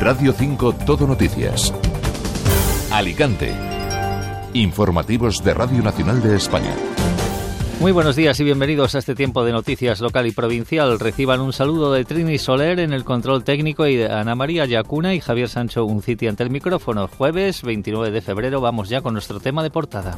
Radio 5 Todo Noticias. Alicante. Informativos de Radio Nacional de España. Muy buenos días y bienvenidos a este tiempo de noticias local y provincial. Reciban un saludo de Trini Soler en el control técnico y de Ana María Yacuna y Javier Sancho Unciti ante el micrófono. Jueves 29 de febrero vamos ya con nuestro tema de portada.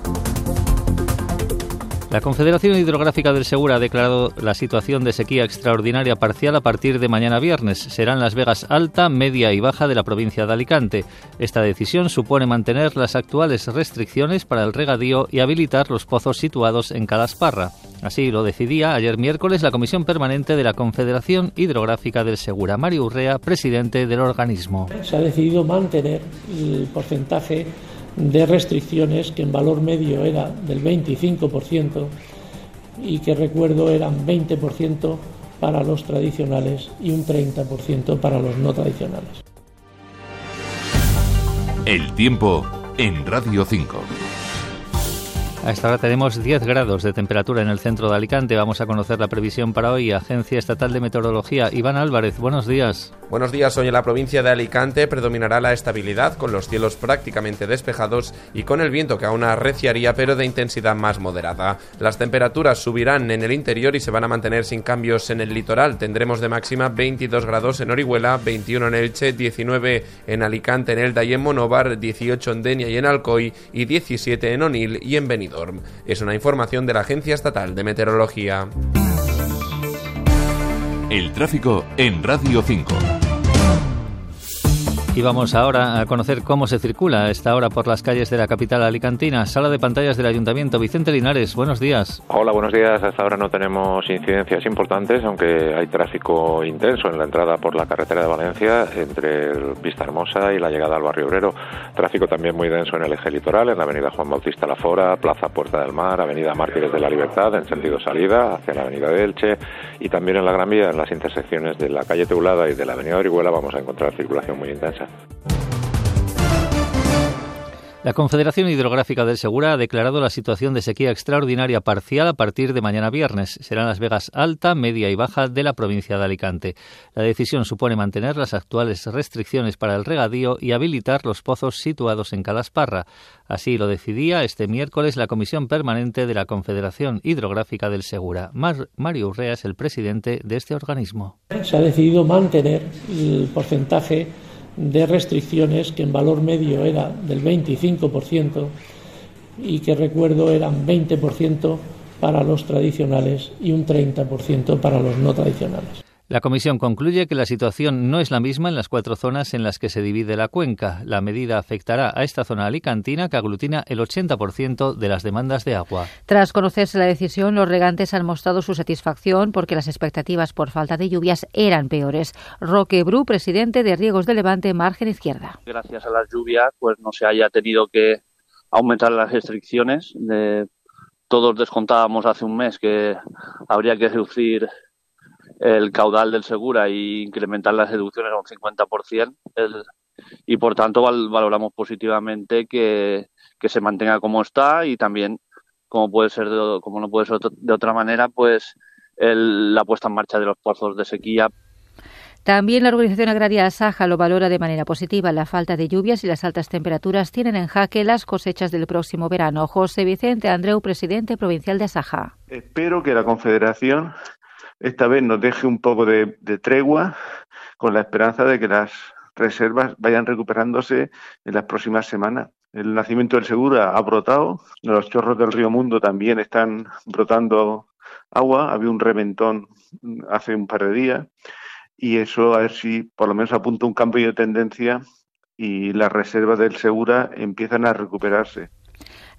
La Confederación Hidrográfica del Segura ha declarado la situación de sequía extraordinaria parcial a partir de mañana viernes. Serán las Vegas alta, media y baja de la provincia de Alicante. Esta decisión supone mantener las actuales restricciones para el regadío y habilitar los pozos situados en Calasparra. Así lo decidía ayer miércoles la Comisión Permanente de la Confederación Hidrográfica del Segura. Mario Urrea, presidente del organismo. Se ha decidido mantener el porcentaje de restricciones que en valor medio era del 25% y que recuerdo eran 20% para los tradicionales y un 30% para los no tradicionales. El tiempo en Radio 5. A esta hora tenemos 10 grados de temperatura en el centro de Alicante. Vamos a conocer la previsión para hoy. Agencia Estatal de Meteorología. Iván Álvarez, buenos días. Buenos días. Hoy en la provincia de Alicante predominará la estabilidad con los cielos prácticamente despejados y con el viento que aún arreciaría pero de intensidad más moderada. Las temperaturas subirán en el interior y se van a mantener sin cambios en el litoral. Tendremos de máxima 22 grados en Orihuela, 21 en Elche, 19 en Alicante, en Elda y en Monóvar, 18 en Denia y en Alcoy y 17 en Onil y en Benidorm. Es una información de la Agencia Estatal de Meteorología. El tráfico en Radio 5. Y vamos ahora a conocer cómo se circula a esta hora por las calles de la capital alicantina. Sala de pantallas del Ayuntamiento. Vicente Linares, buenos días. Hola, buenos días. Hasta ahora no tenemos incidencias importantes, aunque hay tráfico intenso en la entrada por la carretera de Valencia entre Vista Hermosa y la llegada al barrio obrero. Tráfico también muy denso en el eje litoral, en la avenida Juan Bautista La Fora, Plaza Puerta del Mar, avenida Mártires de la Libertad en sentido salida hacia la avenida de Elche y también en la Gran Vía, en las intersecciones de la calle Teulada y de la avenida Orihuela, vamos a encontrar circulación muy intensa. La Confederación Hidrográfica del Segura ha declarado la situación de sequía extraordinaria parcial a partir de mañana viernes. Serán las Vegas alta, media y baja de la provincia de Alicante. La decisión supone mantener las actuales restricciones para el regadío y habilitar los pozos situados en Calasparra. Así lo decidía este miércoles la Comisión Permanente de la Confederación Hidrográfica del Segura. Mario Urrea es el presidente de este organismo. Se ha decidido mantener el porcentaje de restricciones que en valor medio era del 25% y que recuerdo eran 20% para los tradicionales y un 30% para los no tradicionales. La comisión concluye que la situación no es la misma en las cuatro zonas en las que se divide la cuenca. La medida afectará a esta zona alicantina que aglutina el 80% de las demandas de agua. Tras conocerse la decisión, los regantes han mostrado su satisfacción porque las expectativas por falta de lluvias eran peores. Roque Bru, presidente de Riegos de Levante, margen izquierda. Gracias a las lluvias, pues no se haya tenido que aumentar las restricciones. todos descontábamos hace un mes que habría que reducir el caudal del Segura y incrementar las deducciones a un 50%. El, y por tanto valoramos positivamente que, se mantenga como está y también, como puede ser como no puede ser de otra manera, pues la puesta en marcha de los pozos de sequía también la Organización Agraria Asaja lo valora de manera positiva. La falta de lluvias y las altas temperaturas tienen en jaque las cosechas del próximo verano. José Vicente Andreu, presidente provincial de Asaja. Espero que la Confederación esta vez nos deje un poco de, tregua con la esperanza de que las reservas vayan recuperándose en las próximas semanas. El nacimiento del Segura ha brotado, los chorros del río Mundo también están brotando agua, había un reventón hace un par de días y eso a ver si por lo menos apunta un cambio de tendencia y las reservas del Segura empiezan a recuperarse.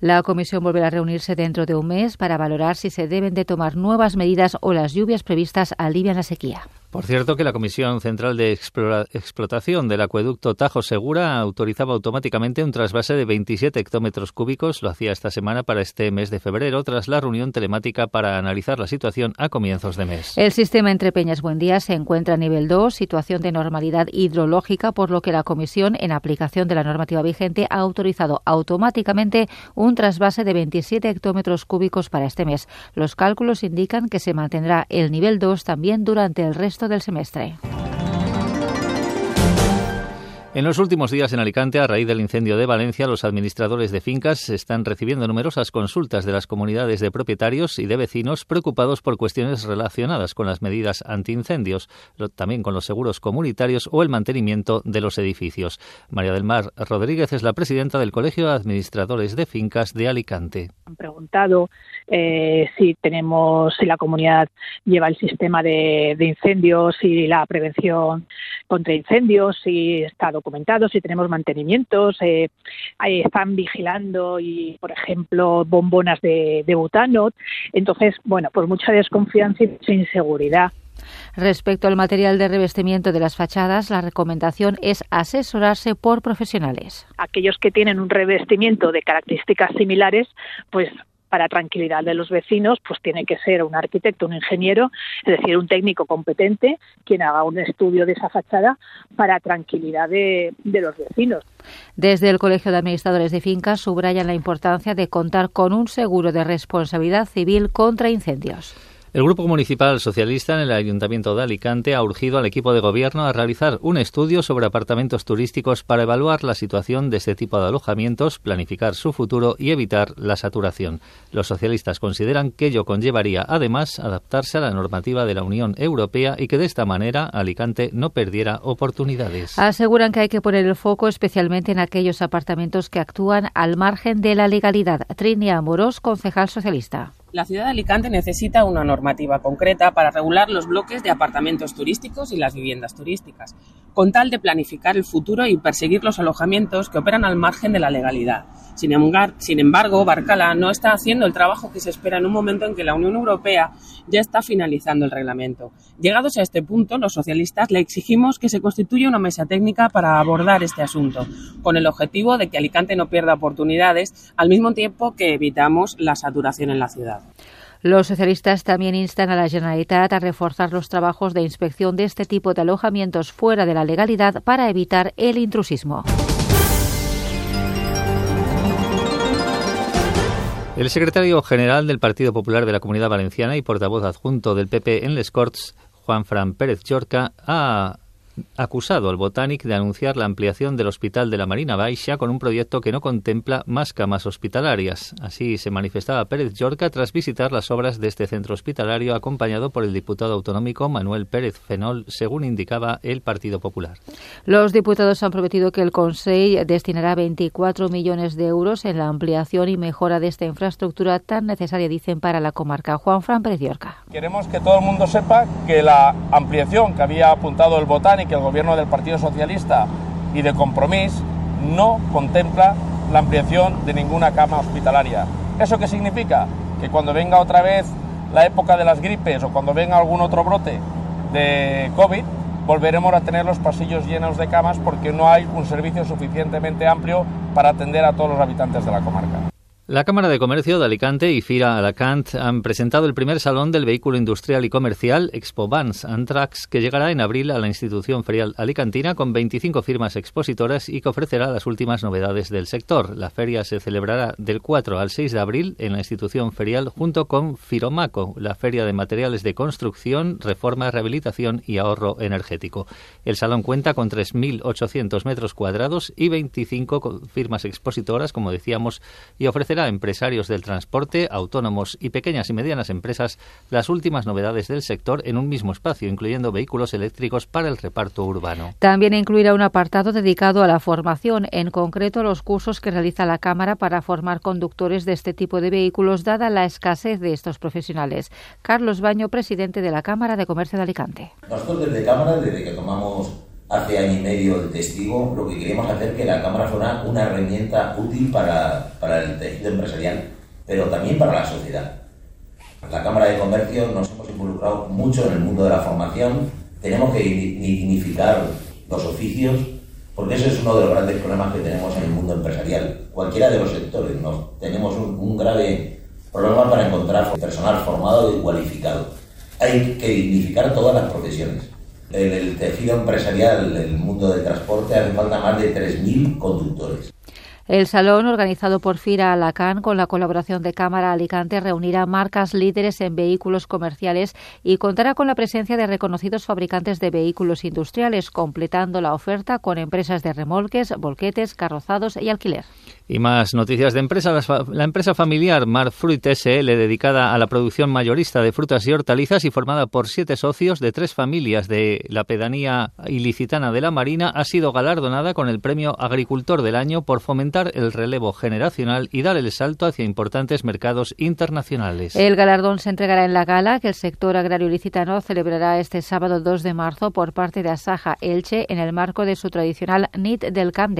La comisión volverá a reunirse dentro de un mes para valorar si se deben de tomar nuevas medidas o las lluvias previstas alivian la sequía. Por cierto, que la Comisión Central de Explotación del Acueducto Tajo Segura autorizaba automáticamente un trasvase de 27 hectómetros cúbicos. Lo hacía esta semana para este mes de febrero, tras la reunión telemática para analizar la situación a comienzos de mes. El sistema entre Peñas Buendía se encuentra a nivel 2, situación de normalidad hidrológica, por lo que la Comisión, en aplicación de la normativa vigente, ha autorizado automáticamente un trasvase de 27 hectómetros cúbicos para este mes. Los cálculos indican que se mantendrá el nivel 2 también durante el resto del semestre. En los últimos días en Alicante, a raíz del incendio de Valencia, los administradores de fincas están recibiendo numerosas consultas de las comunidades de propietarios y de vecinos preocupados por cuestiones relacionadas con las medidas antiincendios, también con los seguros comunitarios o el mantenimiento de los edificios. María del Mar Rodríguez es la presidenta del Colegio de Administradores de Fincas de Alicante. Han preguntado eh, si tenemos, si la comunidad lleva el sistema de, de incendios y la prevención contra incendios, si está documentados, si tenemos mantenimientos, eh, están vigilando y, por ejemplo, bombonas de, de butano. Entonces, bueno, pues mucha desconfianza y mucha inseguridad. Respecto al material de revestimiento de las fachadas, la recomendación es asesorarse por profesionales. Aquellos que tienen un revestimiento de características similares, pues para tranquilidad de los vecinos, pues tiene que ser un arquitecto, un ingeniero, es decir, un técnico competente quien haga un estudio de esa fachada para tranquilidad de, los vecinos. Desde el Colegio de Administradores de Fincas subrayan la importancia de contar con un seguro de responsabilidad civil contra incendios. El Grupo Municipal Socialista en el Ayuntamiento de Alicante ha urgido al equipo de gobierno a realizar un estudio sobre apartamentos turísticos para evaluar la situación de este tipo de alojamientos, planificar su futuro y evitar la saturación. Los socialistas consideran que ello conllevaría, además, adaptarse a la normativa de la Unión Europea y que de esta manera Alicante no perdiera oportunidades. Aseguran que hay que poner el foco especialmente en aquellos apartamentos que actúan al margen de la legalidad. Trinia Amorós, concejal socialista. La ciudad de Alicante necesita una normativa concreta para regular los bloques de apartamentos turísticos y las viviendas turísticas, con tal de planificar el futuro y perseguir los alojamientos que operan al margen de la legalidad. Sin embargo, Barcala no está haciendo el trabajo que se espera en un momento en que la Unión Europea ya está finalizando el reglamento. Llegados a este punto, los socialistas le exigimos que se constituya una mesa técnica para abordar este asunto, con el objetivo de que Alicante no pierda oportunidades, al mismo tiempo que evitamos la saturación en la ciudad. Los socialistas también instan a la Generalitat a reforzar los trabajos de inspección de este tipo de alojamientos fuera de la legalidad para evitar el intrusismo. El secretario general del Partido Popular de la Comunidad Valenciana y portavoz adjunto del PP en Les Corts, Juan Fran Pérez Chorca, ha acusado al Botanic de anunciar la ampliación del Hospital de la Marina Baixa con un proyecto que no contempla más camas hospitalarias. Así se manifestaba Pérez Llorca tras visitar las obras de este centro hospitalario acompañado por el diputado autonómico Manuel Pérez Fenol, según indicaba el Partido Popular. Los diputados han prometido que el Consejo destinará 24 millones de euros en la ampliación y mejora de esta infraestructura tan necesaria, dicen, para la comarca. Juan Fran Pérez Llorca. Queremos que todo el mundo sepa que la ampliación que había apuntado el Botanic que el gobierno del Partido Socialista y de Compromís no contempla la ampliación de ninguna cama hospitalaria. ¿Eso qué significa? Que cuando venga otra vez la época de las gripes o cuando venga algún otro brote de COVID, volveremos a tener los pasillos llenos de camas porque no hay un servicio suficientemente amplio para atender a todos los habitantes de la comarca. La Cámara de Comercio de Alicante y FIRA Alacant han presentado el primer salón del vehículo industrial y comercial Expo Vans Antrax, que llegará en abril a la institución ferial alicantina con 25 firmas expositoras y que ofrecerá las últimas novedades del sector. La feria se celebrará del 4 al 6 de abril en la institución ferial junto con Firomaco, la feria de materiales de construcción, reforma, rehabilitación y ahorro energético. El salón cuenta con 3.800 metros cuadrados y 25 firmas expositoras, como decíamos, y ofrece a empresarios del transporte, autónomos y pequeñas y medianas empresas las últimas novedades del sector en un mismo espacio, incluyendo vehículos eléctricos para el reparto urbano. También incluirá un apartado dedicado a la formación, en concreto los cursos que realiza la Cámara para formar conductores de este tipo de vehículos, dada la escasez de estos profesionales. Carlos Baño, presidente de la Cámara de Comercio de Alicante. Nosotros desde Cámara, desde que tomamos hace año y medio el testigo, lo que queríamos hacer que la Cámara fuera una herramienta útil para, para el tejido empresarial, pero también para la sociedad. La Cámara de Comercio nos hemos involucrado mucho en el mundo de la formación, tenemos que dignificar los oficios, porque ese es uno de los grandes problemas que tenemos en el mundo empresarial, cualquiera de los sectores. Nos, tenemos un, un grave problema para encontrar personal formado y cualificado. Hay que dignificar todas las profesiones en el tejido empresarial, el mundo del transporte, hace falta más de 3.000 conductores. El salón, organizado por Fira Alacán con la colaboración de Cámara Alicante, reunirá marcas líderes en vehículos comerciales y contará con la presencia de reconocidos fabricantes de vehículos industriales, completando la oferta con empresas de remolques, volquetes, carrozados y alquiler. Y más noticias de empresa. La empresa familiar Fruit SL, dedicada a la producción mayorista de frutas y hortalizas y formada por siete socios de tres familias de la pedanía ilicitana de la Marina, ha sido galardonada con el premio Agricultor del Año por fomentar el relevo generacional y dar el salto hacia importantes mercados internacionales. El galardón se entregará en la gala que el sector agrario ilicitano celebrará este sábado 2 de marzo por parte de Asaja Elche en el marco de su tradicional NIT del Camp.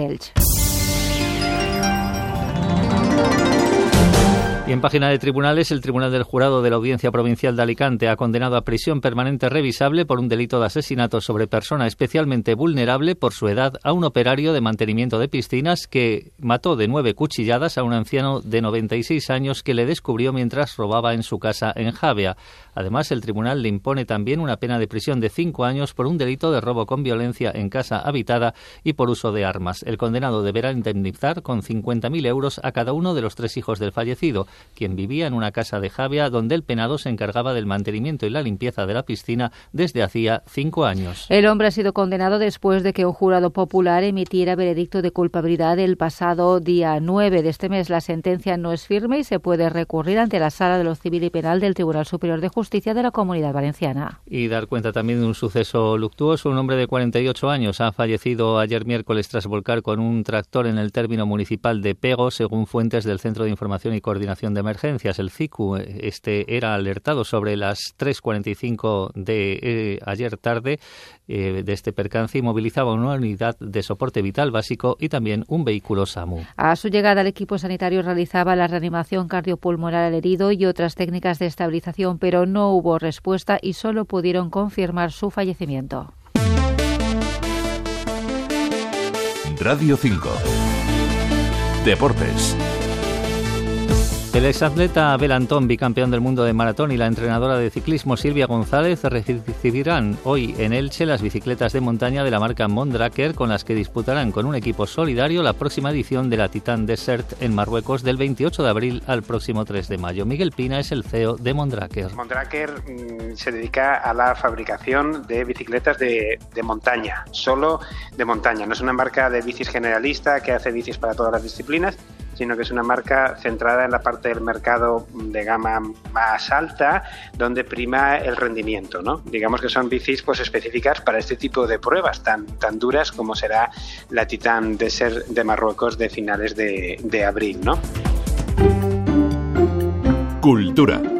En página de tribunales, el Tribunal del Jurado de la Audiencia Provincial de Alicante ha condenado a prisión permanente revisable por un delito de asesinato sobre persona especialmente vulnerable por su edad a un operario de mantenimiento de piscinas que mató de nueve cuchilladas a un anciano de 96 años que le descubrió mientras robaba en su casa en Javea. Además, el tribunal le impone también una pena de prisión de cinco años por un delito de robo con violencia en casa habitada y por uso de armas. El condenado deberá indemnizar con 50.000 euros a cada uno de los tres hijos del fallecido quien vivía en una casa de Javia donde el penado se encargaba del mantenimiento y la limpieza de la piscina desde hacía cinco años. El hombre ha sido condenado después de que un jurado popular emitiera veredicto de culpabilidad el pasado día 9 de este mes. La sentencia no es firme y se puede recurrir ante la Sala de lo Civil y Penal del Tribunal Superior de Justicia de la Comunidad Valenciana. Y dar cuenta también de un suceso luctuoso. Un hombre de 48 años ha fallecido ayer miércoles tras volcar con un tractor en el término municipal de Pego, según fuentes del Centro de Información y Coordinación de Emergencias, el CICU, este era alertado sobre las 3.45 de eh, ayer tarde eh, de este percance y movilizaba una unidad de soporte vital básico y también un vehículo SAMU. A su llegada, el equipo sanitario realizaba la reanimación cardiopulmonar al herido y otras técnicas de estabilización, pero no hubo respuesta y solo pudieron confirmar su fallecimiento. Radio 5 Deportes el exatleta Abel Antón, bicampeón del mundo de maratón, y la entrenadora de ciclismo Silvia González recibirán hoy en Elche las bicicletas de montaña de la marca Mondraker con las que disputarán con un equipo solidario la próxima edición de la Titan Desert en Marruecos del 28 de abril al próximo 3 de mayo. Miguel Pina es el CEO de Mondraker. Mondraker mm, se dedica a la fabricación de bicicletas de, de montaña, solo de montaña. No es una marca de bicis generalista que hace bicis para todas las disciplinas, sino que es una marca centrada en la parte del mercado de gama más alta, donde prima el rendimiento, ¿no? Digamos que son bicis pues específicas para este tipo de pruebas tan, tan duras como será la Titan Desert de Marruecos de finales de, de abril, ¿no? Cultura.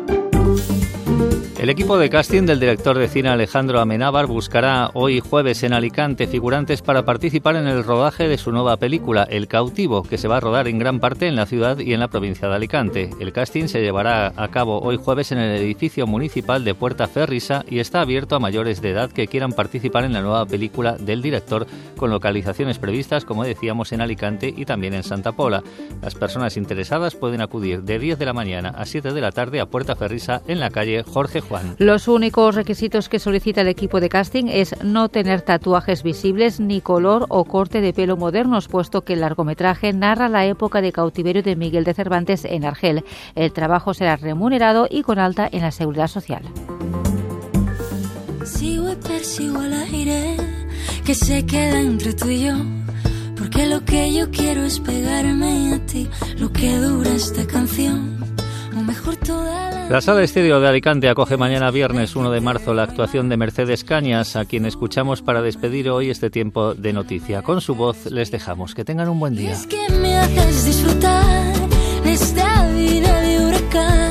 El equipo de casting del director de cine Alejandro Amenábar buscará hoy jueves en Alicante figurantes para participar en el rodaje de su nueva película El cautivo, que se va a rodar en gran parte en la ciudad y en la provincia de Alicante. El casting se llevará a cabo hoy jueves en el edificio municipal de Puerta Ferrisa y está abierto a mayores de edad que quieran participar en la nueva película del director, con localizaciones previstas, como decíamos, en Alicante y también en Santa Pola. Las personas interesadas pueden acudir de 10 de la mañana a 7 de la tarde a Puerta Ferrisa en la calle Jorge. Los únicos requisitos que solicita el equipo de casting es no tener tatuajes visibles ni color o corte de pelo modernos, puesto que el largometraje narra la época de cautiverio de Miguel de Cervantes en Argel. El trabajo será remunerado y con alta en la seguridad social. Sigo y persigo el aire que se queda entre tú y yo. Porque lo que yo quiero es pegarme a ti, lo que dura esta canción. La sala estéreo de Alicante acoge mañana viernes 1 de marzo la actuación de Mercedes Cañas, a quien escuchamos para despedir hoy este tiempo de noticia. Con su voz les dejamos. Que tengan un buen día. Es que me haces disfrutar de esta vida de huracán,